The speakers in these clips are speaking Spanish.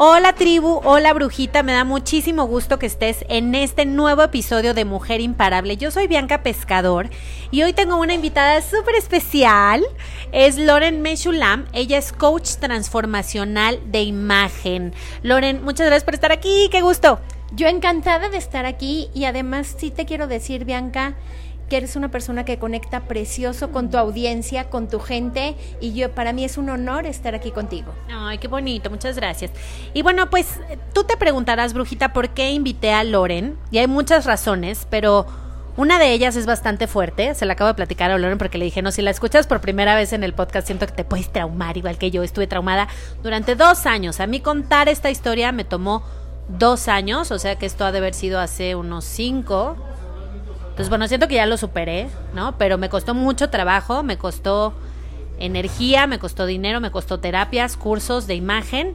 Hola tribu, hola brujita, me da muchísimo gusto que estés en este nuevo episodio de Mujer Imparable. Yo soy Bianca Pescador y hoy tengo una invitada súper especial. Es Loren Meshulam, ella es coach transformacional de imagen. Loren, muchas gracias por estar aquí, qué gusto. Yo encantada de estar aquí y además sí te quiero decir, Bianca, que eres una persona que conecta precioso con tu audiencia, con tu gente y yo para mí es un honor estar aquí contigo. Ay, qué bonito, muchas gracias. Y bueno, pues tú te preguntarás, brujita, ¿por qué invité a Loren? Y hay muchas razones, pero una de ellas es bastante fuerte, se la acabo de platicar a Loren porque le dije, no, si la escuchas por primera vez en el podcast, siento que te puedes traumar, igual que yo estuve traumada durante dos años. A mí contar esta historia me tomó dos años, o sea que esto ha de haber sido hace unos cinco, entonces, bueno, siento que ya lo superé, ¿no? Pero me costó mucho trabajo, me costó energía, me costó dinero, me costó terapias, cursos de imagen.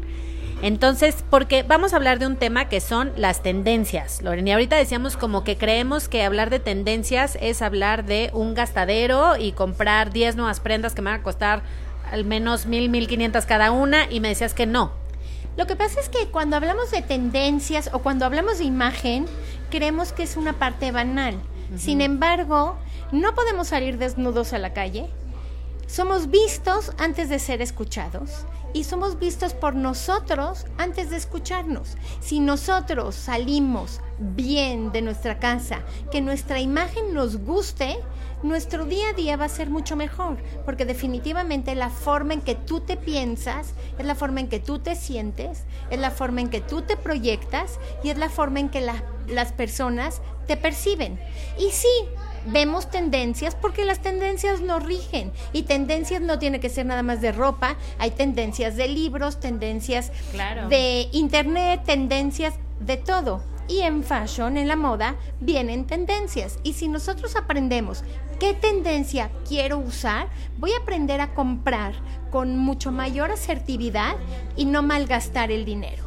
Entonces, porque vamos a hablar de un tema que son las tendencias, Loren. Y ahorita decíamos como que creemos que hablar de tendencias es hablar de un gastadero y comprar 10 nuevas prendas que me van a costar al menos mil, mil quinientas cada una. Y me decías que no. Lo que pasa es que cuando hablamos de tendencias o cuando hablamos de imagen, creemos que es una parte banal. Sin embargo, no podemos salir desnudos a la calle. Somos vistos antes de ser escuchados y somos vistos por nosotros antes de escucharnos. Si nosotros salimos bien de nuestra casa, que nuestra imagen nos guste, nuestro día a día va a ser mucho mejor, porque definitivamente la forma en que tú te piensas, es la forma en que tú te sientes, es la forma en que tú te proyectas y es la forma en que las personas te perciben. Y sí, vemos tendencias porque las tendencias nos rigen y tendencias no tiene que ser nada más de ropa, hay tendencias de libros, tendencias de internet, tendencias de todo. Y en fashion, en la moda, vienen tendencias. Y si nosotros aprendemos qué tendencia quiero usar, voy a aprender a comprar con mucho mayor asertividad y no malgastar el dinero.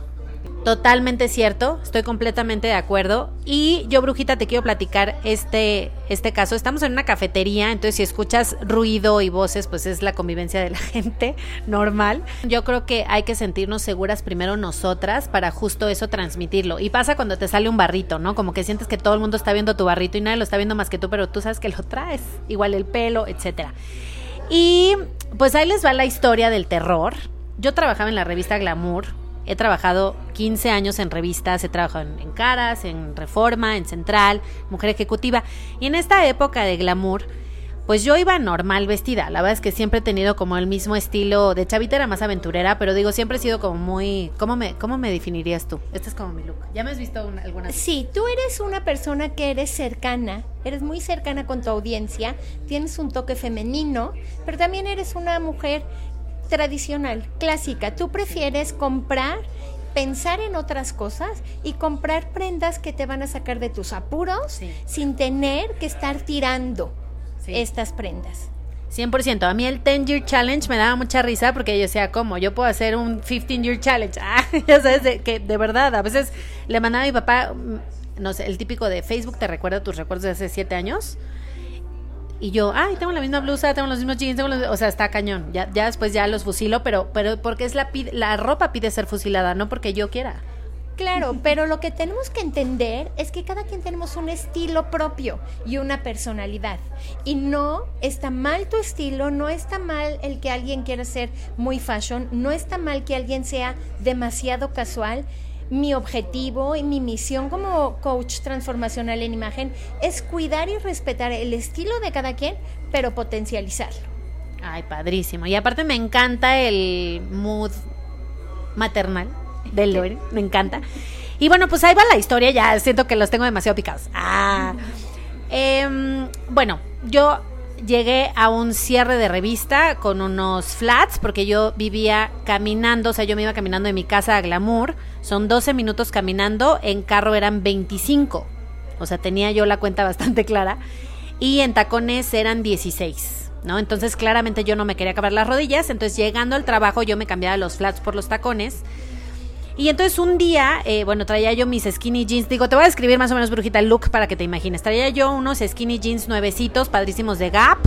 Totalmente cierto, estoy completamente de acuerdo. Y yo, Brujita, te quiero platicar este, este caso. Estamos en una cafetería, entonces si escuchas ruido y voces, pues es la convivencia de la gente normal. Yo creo que hay que sentirnos seguras primero nosotras para justo eso transmitirlo. Y pasa cuando te sale un barrito, ¿no? Como que sientes que todo el mundo está viendo tu barrito y nadie lo está viendo más que tú, pero tú sabes que lo traes. Igual el pelo, etcétera. Y pues ahí les va la historia del terror. Yo trabajaba en la revista Glamour He trabajado 15 años en revistas, he trabajado en, Caras, en Reforma, en Central, Mujer Ejecutiva. Y en esta época de glamour, pues yo iba normal vestida. La verdad es que siempre he tenido como el mismo estilo. De chavita era más aventurera, pero digo, siempre he sido como muy. ¿Cómo me, cómo me definirías tú? Este es como mi look. ¿Ya me has visto alguna vez? Sí, tú eres una persona que eres cercana. Eres muy cercana con tu audiencia. Tienes un toque femenino, pero también eres una mujer tradicional, clásica. Tú prefieres comprar, pensar en otras cosas y comprar prendas que te van a sacar de tus apuros sin tener que estar tirando estas prendas. 100%. A mí el 10 Year Challenge me daba mucha risa porque yo decía, ¿cómo? Yo puedo hacer un 15 Year Challenge. Ah, ya sabes, de, que de verdad, a veces le mandaba a mi papá, mm, no sé, el típico de Facebook, ¿te recuerda tus recuerdos de hace 7 años? Y yo, ay, tengo la misma blusa, tengo los mismos jeans, tengo los... o sea, está cañón. Ya, ya después ya los fusilo, pero, pero porque es la, la ropa pide ser fusilada, no porque yo quiera. Claro, pero lo que tenemos que entender es que cada quien tenemos un estilo propio y una personalidad. Y no está mal tu estilo, no está mal el que alguien quiera ser muy fashion, no está mal que alguien sea demasiado casual, mi objetivo y mi misión como coach transformacional en imagen es cuidar y respetar el estilo de cada quien, pero potencializarlo. Ay, padrísimo. Y aparte me encanta el mood maternal de Lore, me encanta. Y bueno, pues ahí va la historia, ya siento que los tengo demasiado picados. Ah. Em, bueno, yo llegué a un cierre de revista con unos flats, porque yo vivía caminando, o sea, yo me iba caminando de mi casa a Glamour, son 12 minutos caminando, en carro eran 25, o sea, tenía yo la cuenta bastante clara, y en tacones eran 16, ¿no? Entonces claramente yo no me quería acabar las rodillas, entonces llegando al trabajo yo me cambiaba los flats por los tacones, y entonces un día, eh, bueno, traía yo mis skinny jeans. Digo, te voy a escribir más o menos, brujita, el look para que te imagines. Traía yo unos skinny jeans nuevecitos, padrísimos de Gap.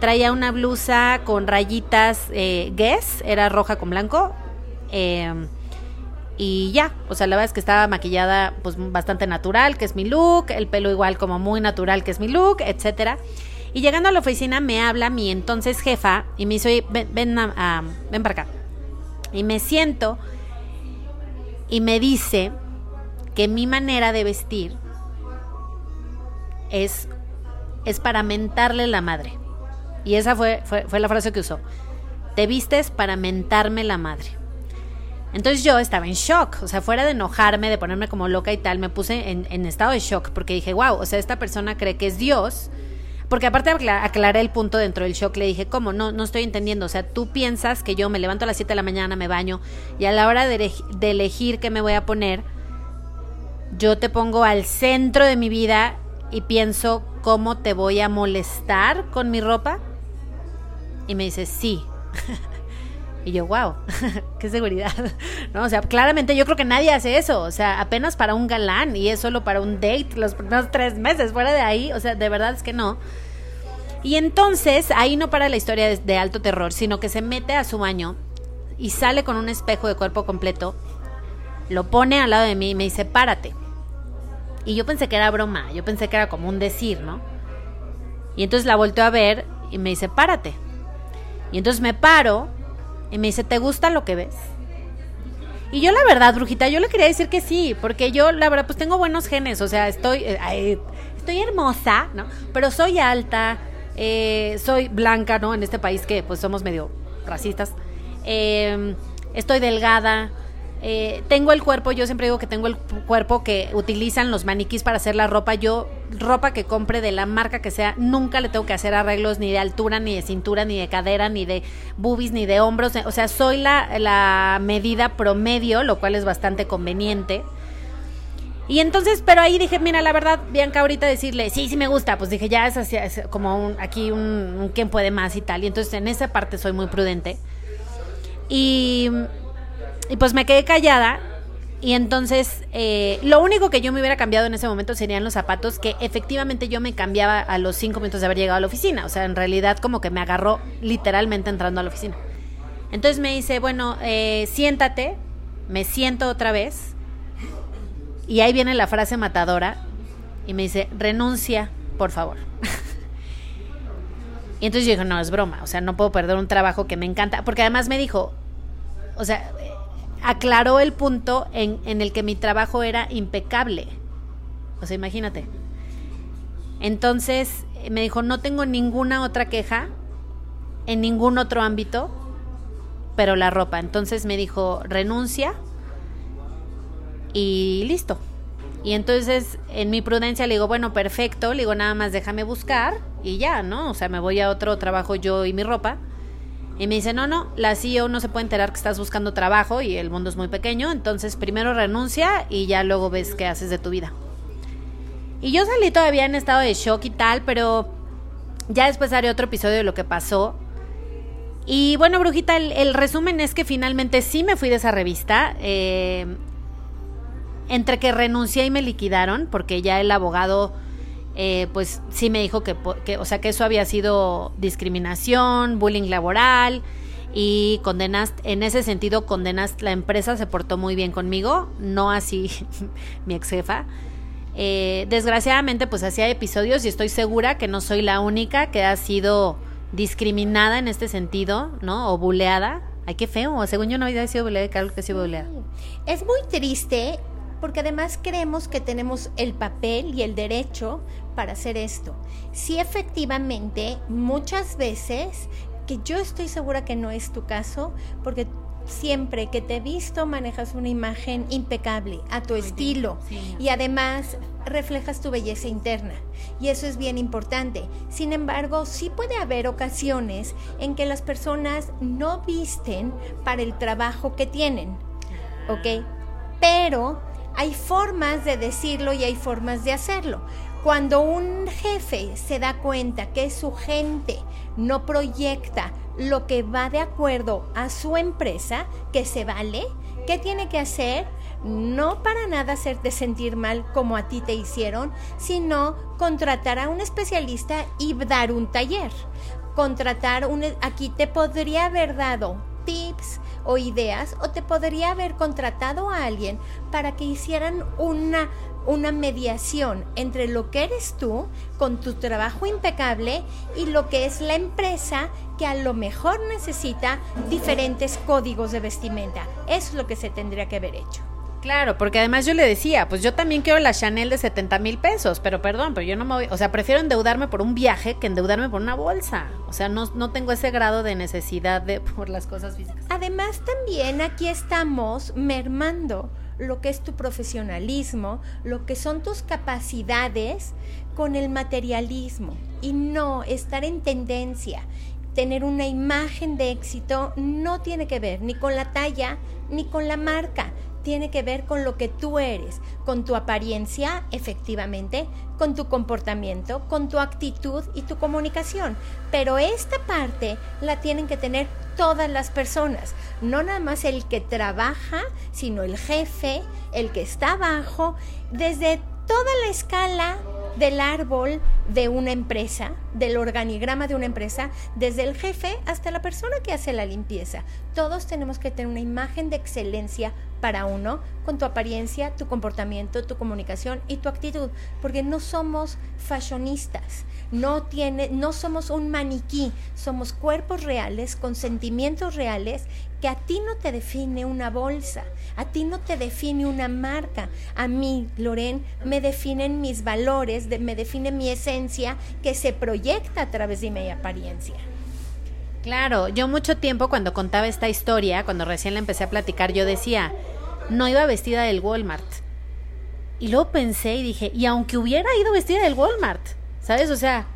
Traía una blusa con rayitas eh, Guess, era roja con blanco. Em, y ya, o sea, la verdad es que estaba maquillada pues bastante natural, que es mi look, el pelo igual como muy natural, que es mi look, etcétera. Y llegando a la oficina me habla mi entonces jefa y me dice, ven, ven, ven para acá. Y me siento y me dice que mi manera de vestir es, es para mentarle la madre. Y esa fue, fue, la frase que usó. Te vistes para mentarme la madre. Entonces yo estaba en shock, o sea, fuera de enojarme, de ponerme como loca y tal, me puse en, en, estado de shock porque dije, wow, o sea, esta persona cree que es Dios. Porque aparte aclaré el punto dentro del shock, le dije, ¿cómo? No, no estoy entendiendo. O sea, tú piensas que yo me levanto a las 7 de la mañana, me baño y a la hora de, elegir qué me voy a poner, yo te pongo al centro de mi vida y pienso cómo te voy a molestar con mi ropa. Y me dice, sí. y yo, wow, qué seguridad. ¿No? O sea, claramente yo creo que nadie hace eso. O sea, apenas para un galán y es solo para un date los primeros tres meses. Fuera de ahí, o sea, de verdad es que no. Y entonces ahí no para la historia de, de alto terror, sino que se mete a su baño y sale con un espejo de cuerpo completo, lo pone al lado de mí y me dice, párate. Y yo pensé que era broma, yo pensé que era como un decir, ¿no? Y entonces la volteó a ver y me dice, párate. Y entonces me paro y me dice, ¿te gusta lo que ves? Y yo la verdad, brujita, yo le quería decir que sí, porque yo la verdad pues tengo buenos genes, o sea, estoy, eh, estoy hermosa, ¿no? Pero soy alta, eh, soy blanca, ¿no? En este país que pues somos medio racistas. Eh, estoy delgada, eh, tengo el cuerpo, yo siempre digo que tengo el cuerpo que utilizan los maniquís para hacer la ropa. Yo, ropa que compre de la marca que sea, nunca le tengo que hacer arreglos ni de altura, ni de cintura, ni de cadera, ni de boobies, ni de hombros. O sea, soy la, la medida promedio, lo cual es bastante conveniente. Y entonces, pero ahí dije, mira, la verdad, Bianca, ahorita decirle, sí, sí me gusta, pues dije, ya es, así, como un, aquí un, un quién puede más y tal. Y entonces en esa parte soy muy prudente. Y y pues me quedé callada. Y entonces, eh, lo único que yo me hubiera cambiado en ese momento serían los zapatos, que efectivamente yo me cambiaba a los cinco minutos de haber llegado a la oficina. O sea, en realidad como que me agarró literalmente entrando a la oficina. Entonces me dice, bueno, eh, siéntate, me siento otra vez. Y ahí viene la frase matadora. Y me dice, renuncia, por favor. y entonces yo dije, no, es broma. O sea, no puedo perder un trabajo que me encanta. Porque además me dijo, o sea, aclaró el punto en, en el que mi trabajo era impecable. O sea, imagínate. Entonces me dijo, no tengo ninguna otra queja en ningún otro ámbito, pero la ropa. Entonces me dijo, renuncia y listo. Y entonces en mi prudencia le digo, bueno, perfecto, le digo, nada más déjame buscar y ya, ¿no? O sea, me voy a otro trabajo yo y mi ropa. Y me dice, no, no, la CEO no se puede enterar que estás buscando trabajo y el mundo es muy pequeño, entonces primero renuncia y ya luego ves qué haces de tu vida. Y yo salí todavía en estado de shock y tal, pero ya después haré otro episodio de lo que pasó. Y bueno, Brujita, el, resumen es que finalmente sí me fui de esa revista. Eh, entre que renuncié y me liquidaron, porque ya el abogado eh, pues sí me dijo que, o sea, que eso había sido discriminación, bullying laboral y condenas, en ese sentido condenas, la empresa se portó muy bien conmigo, no así mi ex jefa. Eh, desgraciadamente pues hacía episodios y estoy segura que no soy la única que ha sido discriminada en este sentido, ¿no? O buleada Ay, qué feo. Según yo no había sido buleada, Carlos que sido buleada. Es muy triste porque además creemos que tenemos el papel y el derecho para hacer esto. Sí, efectivamente, muchas veces, que yo estoy segura que no es tu caso, porque siempre que te he visto manejas una imagen impecable, a tu estilo, y además reflejas tu belleza interna. Y eso es bien importante. Sin embargo, sí puede haber ocasiones en que las personas no visten para el trabajo que tienen. ¿Ok? Pero hay formas de decirlo y hay formas de hacerlo. Cuando un jefe se da cuenta que su gente no proyecta lo que va de acuerdo a su empresa, que se vale, ¿qué tiene que hacer? No para nada hacerte sentir mal como a ti te hicieron, sino contratar a un especialista y dar un taller. Contratar un... Aquí te podría haber dado tips o ideas o te podría haber contratado a alguien para que hicieran una una mediación entre lo que eres tú con tu trabajo impecable y lo que es la empresa que a lo mejor necesita diferentes códigos de vestimenta. Es lo que se tendría que haber hecho. Claro, porque además yo le decía, pues yo también quiero la Chanel de 70 mil pesos, pero perdón, pero yo no me voy, o sea, prefiero endeudarme por un viaje que endeudarme por una bolsa. O sea, no, no tengo ese grado de necesidad de por las cosas físicas. Además, también aquí estamos mermando lo que es tu profesionalismo, lo que son tus capacidades con el materialismo y no estar en tendencia. Tener una imagen de éxito no tiene que ver ni con la talla ni con la marca, tiene que ver con lo que tú eres, con tu apariencia, efectivamente, con tu comportamiento, con tu actitud y tu comunicación. Pero esta parte la tienen que tener todas las personas, no nada más el que trabaja, sino el jefe, el que está abajo, desde toda la escala del árbol de una empresa, del organigrama de una empresa, desde el jefe hasta la persona que hace la limpieza. Todos tenemos que tener una imagen de excelencia para uno con tu apariencia, tu comportamiento, tu comunicación y tu actitud, porque no somos fashionistas, no tiene no somos un maniquí, somos cuerpos reales con sentimientos reales que a ti no te define una bolsa, a ti no te define una marca, a mí, Loren, me definen mis valores, me define mi esencia que se proyecta a través de mi apariencia. Claro, yo mucho tiempo cuando contaba esta historia, cuando recién la empecé a platicar, yo decía, no iba vestida del Walmart. Y luego pensé y dije, y aunque hubiera ido vestida del Walmart, ¿sabes? O sea...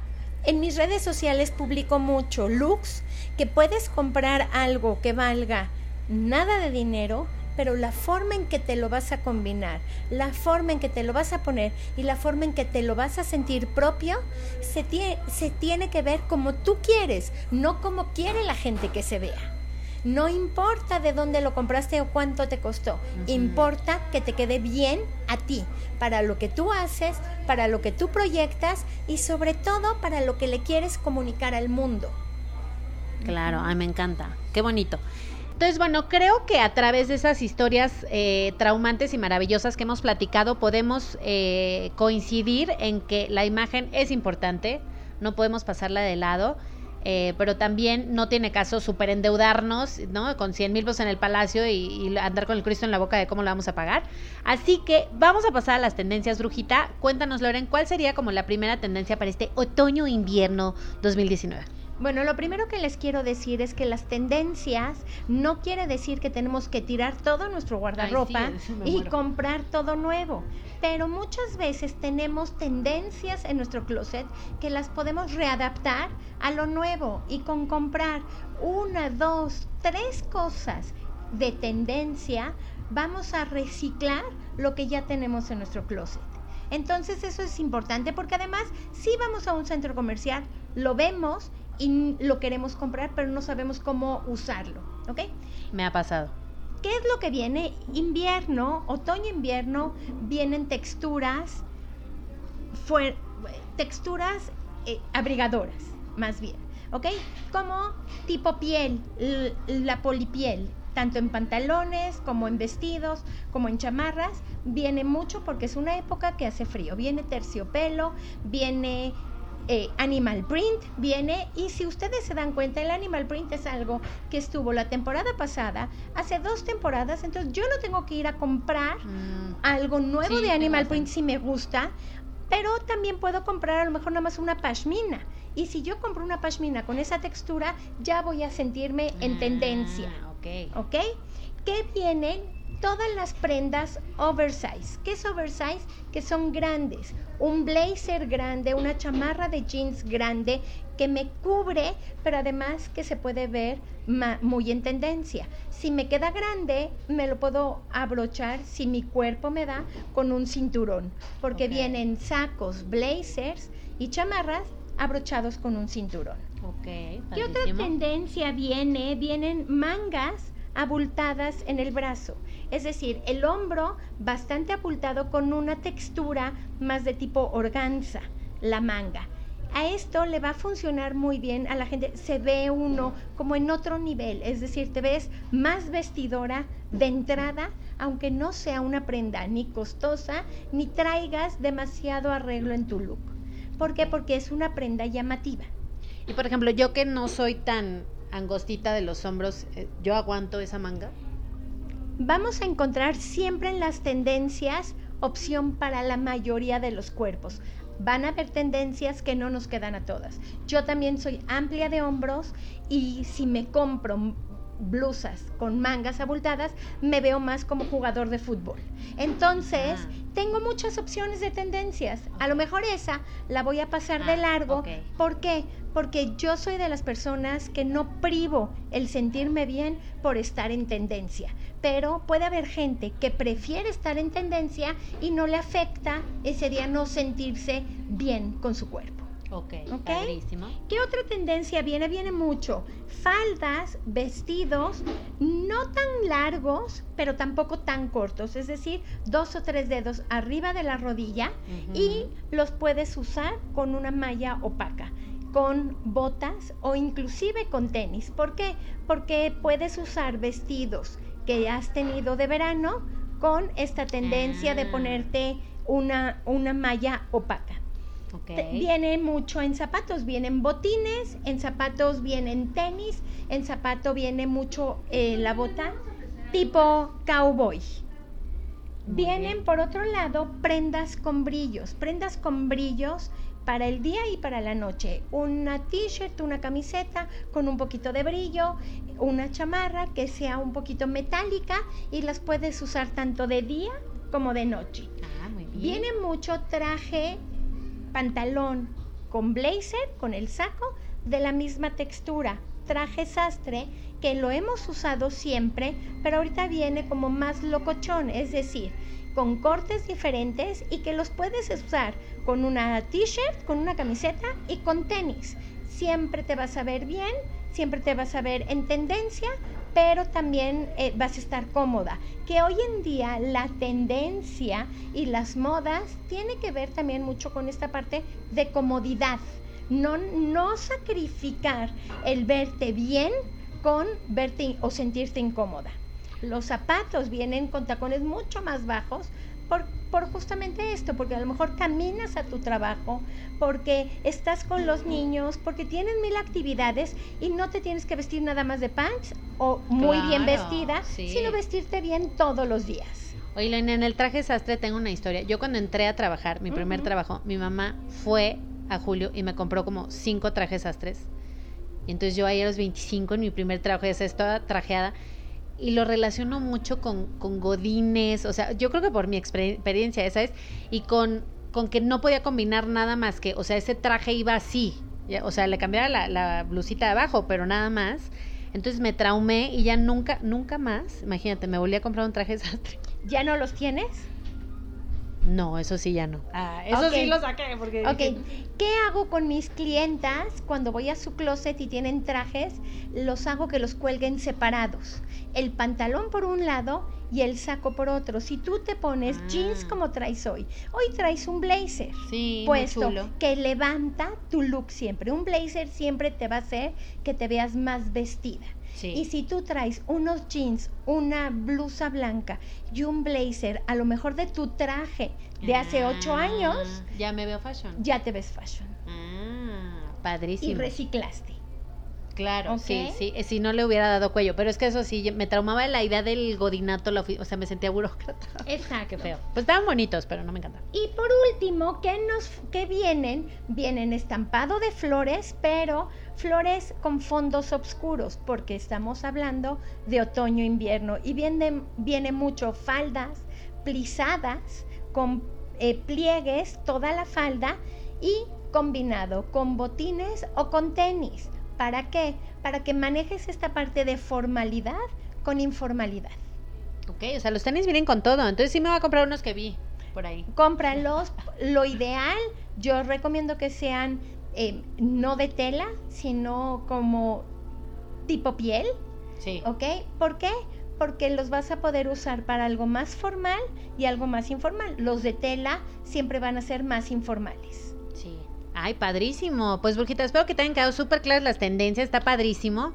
En mis redes sociales publico mucho looks que puedes comprar algo que valga nada de dinero, pero la forma en que te lo vas a combinar, la forma en que te lo vas a poner y la forma en que te lo vas a sentir propio, se tiene, se tiene que ver como tú quieres, no como quiere la gente que se vea. No importa de dónde lo compraste o cuánto te costó, importa que te quede bien a ti, para lo que tú haces, para lo que tú proyectas y sobre todo para lo que le quieres comunicar al mundo. Claro, ay, me encanta. Qué bonito. Entonces, bueno, creo que a través de esas historias eh, traumantes y maravillosas que hemos platicado, podemos eh, coincidir en que la imagen es importante, no podemos pasarla de lado. Eh, pero también no tiene caso super endeudarnos, ¿no? Con 100 mil pesos en el palacio y, andar con el Cristo en la boca de cómo lo vamos a pagar. Así que vamos a pasar a las tendencias, Brujita. Cuéntanos, Loren, ¿cuál sería como la primera tendencia para este otoño-invierno 2019? Bueno, lo primero que les quiero decir es que las tendencias no quiere decir que tenemos que tirar todo nuestro guardarropa y comprar todo nuevo, pero muchas veces tenemos tendencias en nuestro closet que las podemos readaptar a lo nuevo y con comprar una, dos, tres cosas de tendencia, vamos a reciclar lo que ya tenemos en nuestro closet. Entonces eso es importante porque además si vamos a un centro comercial, lo vemos y lo queremos comprar, pero no sabemos cómo usarlo, ¿ok? Me ha pasado. ¿Qué es lo que viene? Invierno, otoño-invierno, vienen texturas, texturas eh, abrigadoras, más bien, ¿ok? Como tipo piel, la polipiel, tanto en pantalones como en vestidos, como en chamarras, viene mucho porque es una época que hace frío. Viene terciopelo, viene eh, animal print viene y si ustedes se dan cuenta, el animal print es algo que estuvo la temporada pasada, hace dos temporadas, entonces yo no tengo que ir a comprar mm. algo nuevo de animal print si me gusta, pero también puedo comprar a lo mejor nada más una pashmina. Y si yo compro una pashmina con esa textura, ya voy a sentirme en ah, tendencia. Ok. ¿Ok? ¿Qué vienen todas las prendas oversize. ¿Qué es oversize? Que son grandes. Un blazer grande, una chamarra de jeans grande que me cubre, pero además que se puede ver muy en tendencia. Si me queda grande, me lo puedo abrochar si mi cuerpo me da con un cinturón, porque vienen sacos, blazers y chamarras abrochados con un cinturón. Okay, ¿Qué otra tendencia viene? Vienen mangas abultadas en el brazo. Es decir, el hombro bastante abultado con una textura más de tipo organza, la manga. A esto le va a funcionar muy bien a la gente. Se ve uno como en otro nivel, es decir, te ves más vestidora de entrada, aunque no sea una prenda ni costosa, ni traigas demasiado arreglo en tu look. ¿Por qué? Porque es una prenda llamativa. Y por ejemplo, yo que no soy tan angostita de los hombros, eh, ¿yo aguanto esa manga? Vamos a encontrar siempre en las tendencias opción para la mayoría de los cuerpos. Van a haber tendencias que no nos quedan a todas. Yo también soy amplia de hombros y si me compro blusas con mangas abultadas, me veo más como jugador de fútbol. Entonces, ah. tengo muchas opciones de tendencias. A lo mejor esa la voy a pasar de ah, largo. ¿Por qué? Porque yo soy de las personas que no privo el sentirme bien por estar en tendencia. Pero puede haber gente que prefiere estar en tendencia y no le afecta ese día no sentirse bien con su cuerpo. Ok, okay. ¿Qué otra tendencia viene? Viene mucho. Faldas, vestidos, no tan largos, pero tampoco tan cortos. Es decir, dos o tres dedos arriba de la rodilla y los puedes usar con una malla opaca con botas o inclusive con tenis. ¿Por qué? Porque puedes usar vestidos que has tenido de verano con esta tendencia de ah. ponerte una, una malla opaca. Viene mucho en zapatos, vienen botines, en zapatos vienen tenis, en zapato viene mucho eh, la bota tipo cowboy. Vienen por otro lado prendas con brillos, prendas con brillos para el día y para la noche. Una t-shirt, una camiseta con un poquito de brillo, una chamarra que sea un poquito metálica y las puedes usar tanto de día como de noche. Ah, Viene mucho traje pantalón con blazer, con el saco, de la misma textura, traje sastre, que lo hemos usado siempre, pero ahorita viene como más locochón, es decir, con cortes diferentes y que los puedes usar con una t-shirt, con una camiseta y con tenis. Siempre te vas a ver bien, siempre te vas a ver en tendencia, pero también eh, vas a estar cómoda. Que hoy en día la tendencia y las modas tiene que ver también mucho con esta parte de comodidad. No, no sacrificar el verte bien con verte o sentirte incómoda. Los zapatos vienen con tacones mucho más bajos por, por, justamente esto, porque a lo mejor caminas a tu trabajo, porque estás con los niños, porque tienes mil actividades y no te tienes que vestir nada más de pants o muy bien vestida, sino vestirte bien todos los días. Oye, en el traje sastre tengo una historia. Yo cuando entré a trabajar, mi primer trabajo, mi mamá fue a Julio y me compró como cinco trajes sastres. Entonces yo ahí a los 25 en mi primer trabajo, ya estaba trajeada y lo relaciono mucho con, con godines, o sea, yo creo que por mi experiencia, ¿sabes? Y con, con que no podía combinar nada más que, o sea, ese traje iba así, o sea, le cambiaba la, blusita de abajo, pero nada más. Entonces me traumé y ya nunca, nunca más, imagínate, me volví a comprar un traje sastre. ¿Ya no los tienes? No, eso sí ya no. Ah, eso sí lo saqué porque... Ok, ¿qué hago con mis clientas cuando voy a su closet y tienen trajes? Los hago que los cuelguen separados. El pantalón por un lado y el saco por otro. Si tú te pones jeans Ah. como traes hoy, hoy traes un blazer Sí, puesto que levanta tu look siempre. Un blazer siempre te va a hacer que te veas más vestida. Sí. Y si tú traes unos jeans, una blusa blanca y un blazer, a lo mejor de tu traje de hace ocho Ah, años, Ya me veo fashion. ya te ves fashion. Ah, Y padrísimo. reciclaste. Claro, Ok. sí, sí, eh, si no le hubiera dado cuello, pero es que eso sí, me traumaba la idea del godinato, la o sea, me sentía burócrata. Exacto. Qué feo. Pues estaban bonitos, pero no me encantan. Y por último, ¿qué nos qué vienen? Vienen estampado de flores, pero flores con fondos oscuros, porque estamos hablando de otoño-invierno. Y viene, viene mucho faldas plisadas, con eh, pliegues, toda la falda, y combinado con botines o con tenis. ¿Para qué? Para que manejes esta parte de formalidad con informalidad. Ok, o sea, los tenis vienen con todo, entonces sí me voy a comprar unos que vi por ahí. cómpralos. Lo ideal, yo recomiendo que sean eh, no de tela, sino como tipo piel, Sí. ¿ok? ¿Por qué? Porque los vas a poder usar para algo más formal y algo más informal. Los de tela siempre van a ser más informales. Ay, padrísimo. Pues, Burjita, espero que te hayan quedado súper claras las tendencias. Está padrísimo.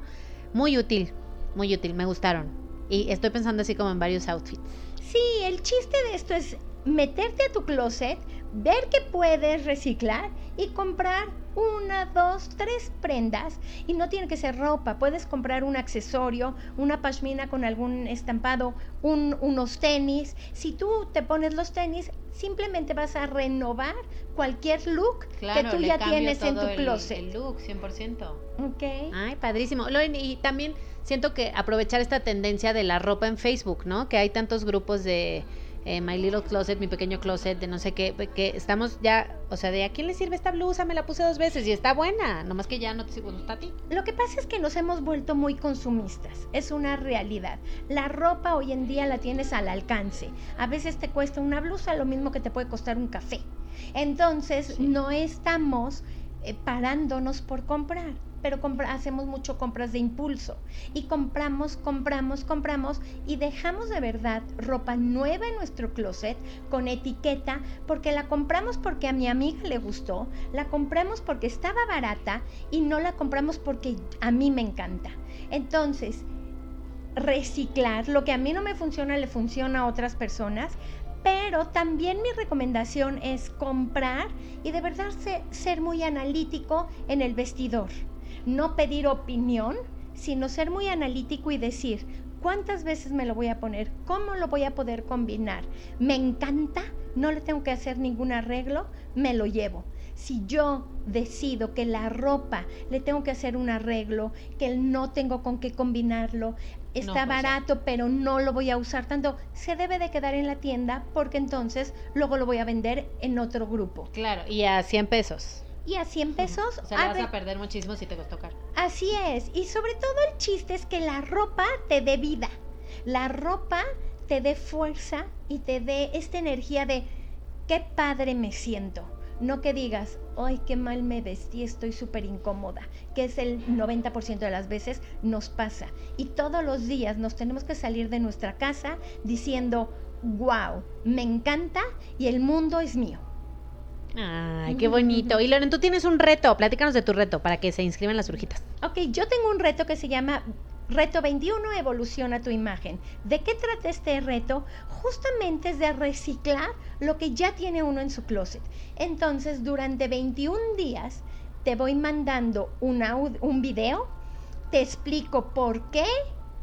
Muy útil. Muy útil. Me gustaron. Y estoy pensando así como en varios outfits. Sí, el chiste de esto es meterte a tu closet, ver que puedes reciclar y comprar una, dos, tres prendas. Y no tiene que ser ropa, puedes comprar un accesorio, una pashmina con algún estampado, un- unos tenis. Si tú te pones los tenis, simplemente vas a renovar cualquier look que tú ya tienes en tu el- closet. El, look, 100%. ¿Ok? Ay, padrísimo. Loren, y también siento que aprovechar esta tendencia de la ropa en Facebook, ¿no? Que hay tantos grupos de eh, My Little Closet, mi pequeño closet, de no sé qué, que estamos ya, o sea, de a quién le sirve esta blusa, me la puse dos veces y está buena, nomás que ya no te gusta a ti. Lo que pasa es que nos hemos vuelto muy consumistas, es una realidad. La ropa hoy en día la tienes al alcance. A veces te cuesta una blusa lo mismo que te puede costar un café. Entonces Sí. no estamos eh, parándonos por comprar, pero hacemos mucho compras de impulso y compramos, compramos, compramos y dejamos de verdad ropa nueva en nuestro closet con etiqueta porque la compramos porque a mi amiga le gustó, la compramos porque estaba barata y no la compramos porque a mí me encanta. Entonces, reciclar, lo que a mí no me funciona le funciona a otras personas, pero también mi recomendación es comprar y de verdad se- ser muy analítico en el vestidor. No pedir opinión, sino ser muy analítico y decir, ¿cuántas veces me lo voy a poner? ¿Cómo lo voy a poder combinar? ¿Me encanta? No le tengo que hacer ningún arreglo, me lo llevo. Si yo decido que la ropa le tengo que hacer un arreglo, que no tengo con qué combinarlo, está puede ser. barato, pero no lo voy a usar tanto, se debe de quedar en la tienda porque entonces luego lo voy a vender en otro grupo. Claro, y a 100 pesos. Y a 100 pesos, O sea, le vas a perder muchísimo si te costó caro. así es. Y sobre todo el chiste es que la ropa te dé vida. La ropa te dé fuerza y te dé esta energía de qué padre me siento. No que digas, ay, qué mal me vestí, estoy súper incómoda, que es el 90% de las veces nos pasa. Y todos los días nos tenemos que salir de nuestra casa diciendo, wow, me encanta y el mundo es mío. Ay, qué bonito. Y Loren, tú tienes un reto, platícanos de tu reto para que se inscriban las brujitas. Ok, yo tengo un reto que se llama Reto 21, evoluciona tu imagen. ¿De qué trata este reto? Justamente es de reciclar lo que ya tiene uno en su closet. Entonces, durante 21 días te voy mandando un, aud- un video, te explico por qué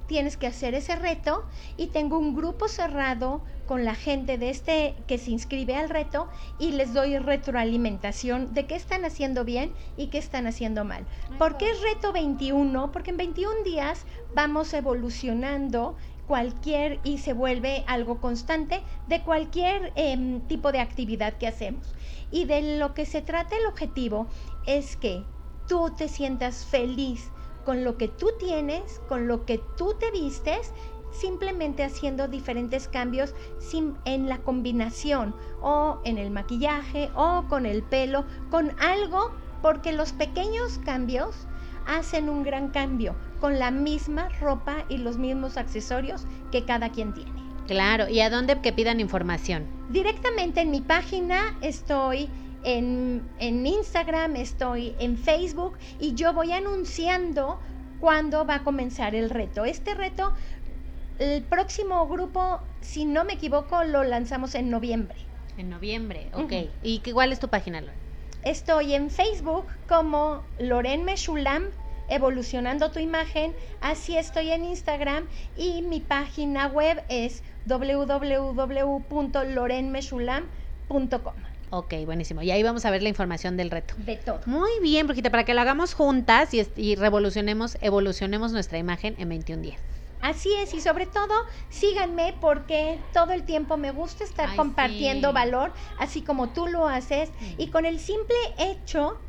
tienes que hacer ese reto y tengo un grupo cerrado con la gente de este que se inscribe al reto y les doy retroalimentación de qué están haciendo bien y qué están haciendo mal. ¿Por qué es reto 21? Porque en 21 días vamos evolucionando cualquier y se vuelve algo constante de cualquier em, tipo de actividad que hacemos. Y de lo que se trata el objetivo es que tú te sientas feliz con lo que tú tienes, con lo que tú te vistes, simplemente haciendo diferentes cambios sim- en la combinación o en el maquillaje o con el pelo, con algo, porque los pequeños cambios hacen un gran cambio con la misma ropa y los mismos accesorios que cada quien tiene. Claro, ¿y a dónde que pidan información? Directamente en mi página estoy en, en Instagram, estoy en Facebook y yo voy anunciando cuándo va a comenzar el reto. Este reto, el próximo grupo, si no me equivoco, lo lanzamos en noviembre. En noviembre, ok. ¿Y qué, cuál es tu página, Loren? Estoy en Facebook como Loren Meshulam, evolucionando tu imagen. Así estoy en Instagram y mi página web es www.lorenmeshulam.com. Ok, buenísimo. Y ahí vamos a ver la información del reto. De todo. Muy bien, Brujita, para que lo hagamos juntas y, y revolucionemos, evolucionemos nuestra imagen en 21 días. Así es, y sobre todo síganme porque todo el tiempo me gusta estar Ay, compartiendo sí. valor, así como tú lo haces, y con el simple hecho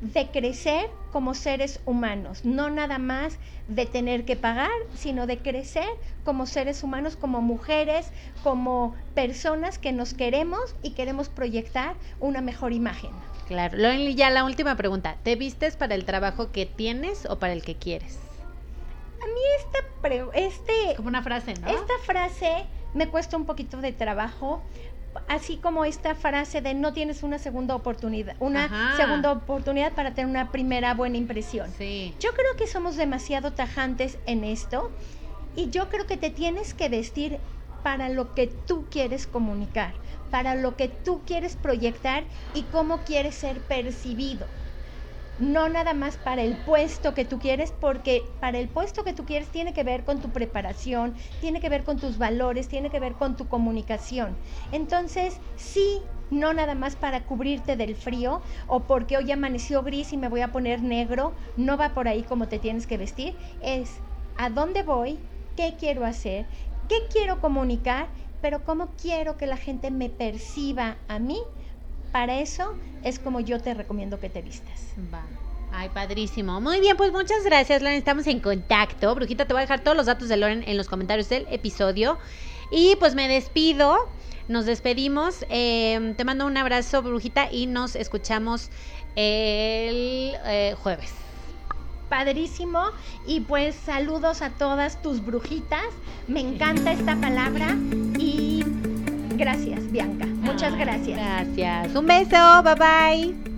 de crecer como seres humanos, no nada más de tener que pagar, sino de crecer como seres humanos, como mujeres, como personas que nos queremos y queremos proyectar una mejor imagen. Claro. Loren, y ya la última pregunta. ¿Te vistes para el trabajo que tienes o para el que quieres? A mí esta pre- este, Como una frase, ¿no? Esta frase me cuesta un poquito de trabajo, así como esta frase de no tienes una segunda oportunidad, una Ajá. segunda oportunidad para tener una primera buena impresión. Sí. Yo creo que somos demasiado tajantes en esto y yo creo que te tienes que vestir para lo que tú quieres comunicar, para lo que tú quieres proyectar y cómo quieres ser percibido no nada más para el puesto que tú quieres, porque para el puesto que tú quieres tiene que ver con tu preparación, tiene que ver con tus valores, tiene que ver con tu comunicación. Entonces, sí, no nada más para cubrirte del frío o porque hoy amaneció gris y me voy a poner negro, no va por ahí como te tienes que vestir, es a dónde voy, qué quiero hacer, qué quiero comunicar, pero cómo quiero que la gente me perciba a mí. Para eso es como yo te recomiendo que te vistas. Va. Ay, padrísimo. Muy bien, pues muchas gracias, Loren. Estamos en contacto. Brujita, te voy a dejar todos los datos de Loren en los comentarios del episodio. Y pues me despido. Nos despedimos. Eh, te mando un abrazo, Brujita, y nos escuchamos el eh, jueves. Padrísimo. Y pues saludos a todas tus brujitas. Me encanta esta palabra. Y gracias, Bianca. Muchas Ay, gracias. Gracias. Un beso. Bye bye.